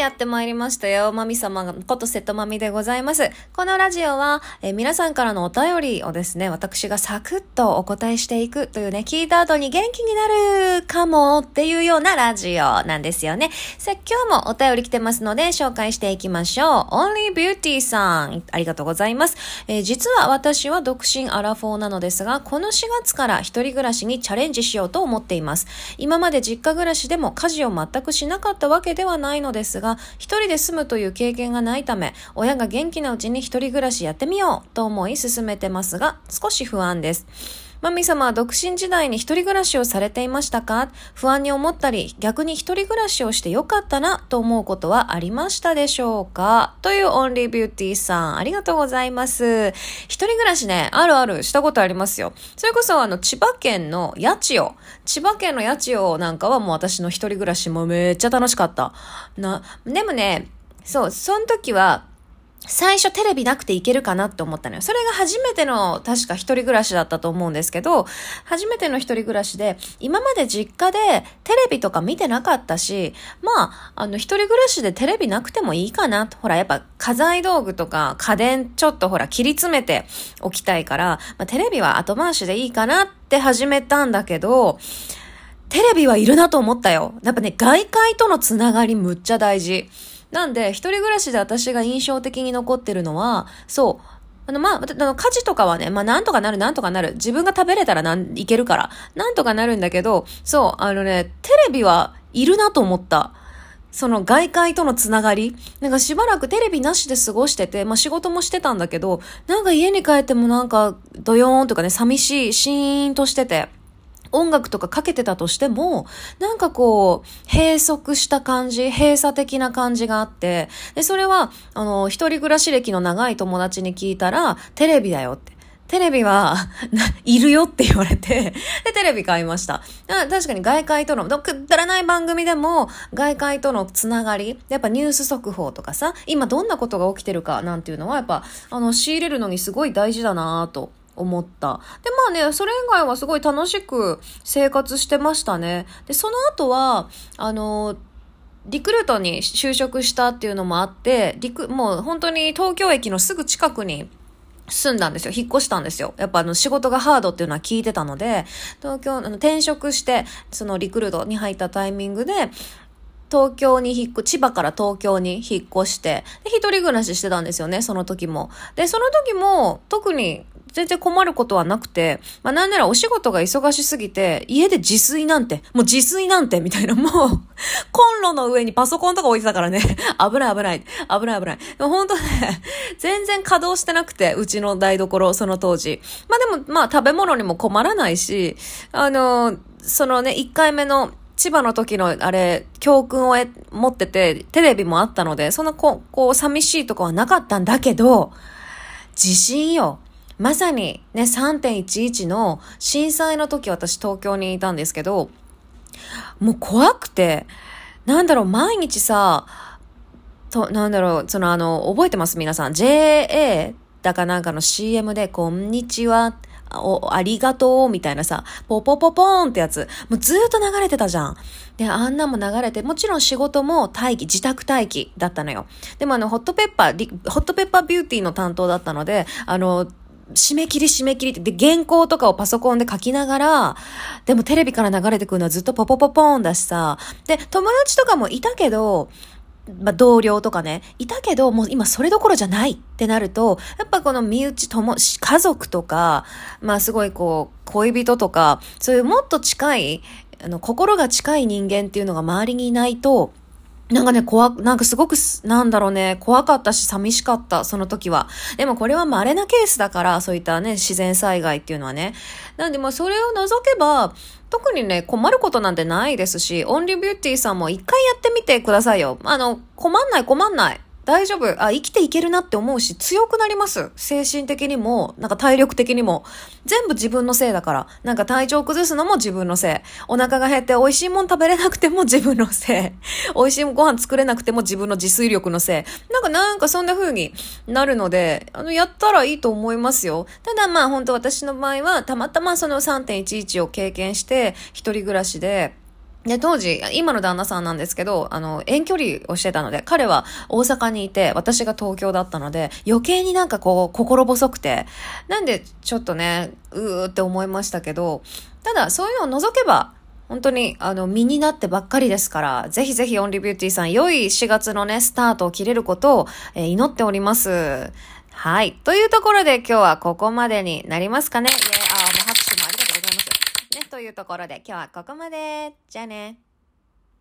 やってまいりましたよ。まみ様こと瀬戸まみでございます。このラジオは、え皆さんからのお便りをですね、私がサクッとお答えしていくというね、聞いた後に元気になるかもっていうようなラジオなんですよね。さあ、今日もお便り来てますので、紹介していきましょう。Only Beauty さん、ありがとうございます。えー、実は私は独身アラフォーなのですが、この4月から一人暮らしにチャレンジしようと思っています。今まで実家暮らしでも家事を全くしなかったわけではないのですが、一人で住むという経験がないため、親が元気なうちに一人暮らしやってみようと思い進めてますが、少し不安です。マミ様は独身時代に一人暮らしをされていましたか？不安に思ったり、逆に一人暮らしをしてよかったなと思うことはありましたでしょうか？というオンリービューティーさん、ありがとうございます。一人暮らしね、あるある、したことありますよ。それこそあの、千葉県の八千代。千葉県の八千代なんかはもう私の一人暮らしもめっちゃ楽しかった。な、でもね、そう、その時は、最初テレビなくていけるかなって思ったのよ。それが初めての、確か一人暮らしだったと思うんですけど、初めての一人暮らしで、今まで実家でテレビとか見てなかったし、まあ、あの、一人暮らしでテレビなくてもいいかな。ほら、やっぱ家財道具とか家電ちょっとほら、切り詰めておきたいから、まあ、テレビは後回しでいいかなって始めたんだけど、テレビはいるなと思ったよ。やっぱね、外界とのつながりむっちゃ大事。なんで、一人暮らしで私が印象的に残ってるのは、そう、あの、まあ、あの、家事とかはね、まあ、なんとかなる、なんとかなる。自分が食べれたらなん、いけるから。なんとかなるんだけど、そう、あのね、テレビはいるなと思った。その外界とのつながりなんかしばらくテレビなしで過ごしてて、まあ仕事もしてたんだけど、なんか家に帰ってもなんかドヨーンとかね、寂しい、シーンとしてて。音楽とかかけてたとしても、なんかこう、閉塞した感じ、閉鎖的な感じがあって、で、それは、あの、一人暮らし歴の長い友達に聞いたら、テレビだよって。テレビは、いるよって言われて、で、テレビ買いました。確かに外界との、くだらない番組でも、外界とのつながり、やっぱニュース速報とかさ、今どんなことが起きてるかなんていうのは、やっぱ、あの、仕入れるのにすごい大事だなぁと思った。で、まあね、それ以外はすごい楽しく生活してましたね。で、その後は、あの、リクルートに就職したっていうのもあって、リク、もう本当に東京駅のすぐ近くに住んだんですよ。引っ越したんですよ。やっぱあの仕事がハードっていうのは聞いてたので、東京、あの転職して、そのリクルートに入ったタイミングで、東京に引っ越、千葉から東京に引っ越して、で、一人暮らししてたんですよね、その時も。で、その時も、特に全然困ることはなくて、まあなんならお仕事が忙しすぎて、家で自炊なんて、もう自炊なんて、みたいな、もう、コンロの上にパソコンとか置いてたからね、危ない危ない、危ない危ない。でも本当ね、全然稼働してなくて、うちの台所、その当時。まあでも、まあ食べ物にも困らないし、あの、そのね、1回目の千葉の時のあれ、教訓を持ってて、テレビもあったので、そんなこう、こう、寂しいとこはなかったんだけど、地震よ。まさにね、3.11の震災の時私東京にいたんですけど、もう怖くて、なんだろう、毎日さ、と、なんだろう、そのあの、覚えてます？皆さん。JA だかなんかの CM で、こんにちは、お、ありがとう、みたいなさ、ポポポポーンってやつ、もうずーっと流れてたじゃん。で、あんなも流れて、もちろん仕事も待機、自宅待機だったのよ。でもあの、ホットペッパー、ホットペッパービューティーの担当だったので、あの、締め切り締め切りって、で、原稿とかをパソコンで書きながら、でもテレビから流れてくるのはずっとポポポポーンだしさ、で、友達とかもいたけど、まあ、同僚とかね、いたけど、もう今それどころじゃないってなると、やっぱこの身内とも、家族とか、まあすごいこう、恋人とか、そういうもっと近い、あの、心が近い人間っていうのが周りにいないと、なんかね、怖、なんかすごく、なんだろうね、怖かったし寂しかった、その時は。でもこれは稀なケースだから、そういったね、自然災害っていうのはね。なんでまあそれを除けば、特にね、困ることなんてないですし、オンリービューティーさんも一回やってみてくださいよ。あの、困んない困んない。大丈夫。あ、生きていけるなって思うし、強くなります。精神的にも、なんか体力的にも。全部自分のせいだから。なんか体調崩すのも自分のせい。お腹が減って美味しいもん食べれなくても 自分のせい。美味しいご飯作れなくても自分の自炊力のせい。なんかなんかそんな風になるので、あの、やったらいいと思いますよ。ただまあ本当私の場合は、たまたまその3.11を経験して、一人暮らしで、で、当時、今の旦那さんなんですけど、あの、遠距離をしてたので、彼は大阪にいて、私が東京だったので、余計になんかこう、心細くて、なんでちょっとね、うーって思いましたけど、ただ、そういうのを除けば、本当に、あの、身になってばっかりですから、ぜひぜひオンリービューティーさん、良い4月のね、スタートを切れることを、えー、祈っております。はい。というところで今日はここまでになりますかね。イェーあ、もう拍手もありというところで今日はここまで。じゃあね。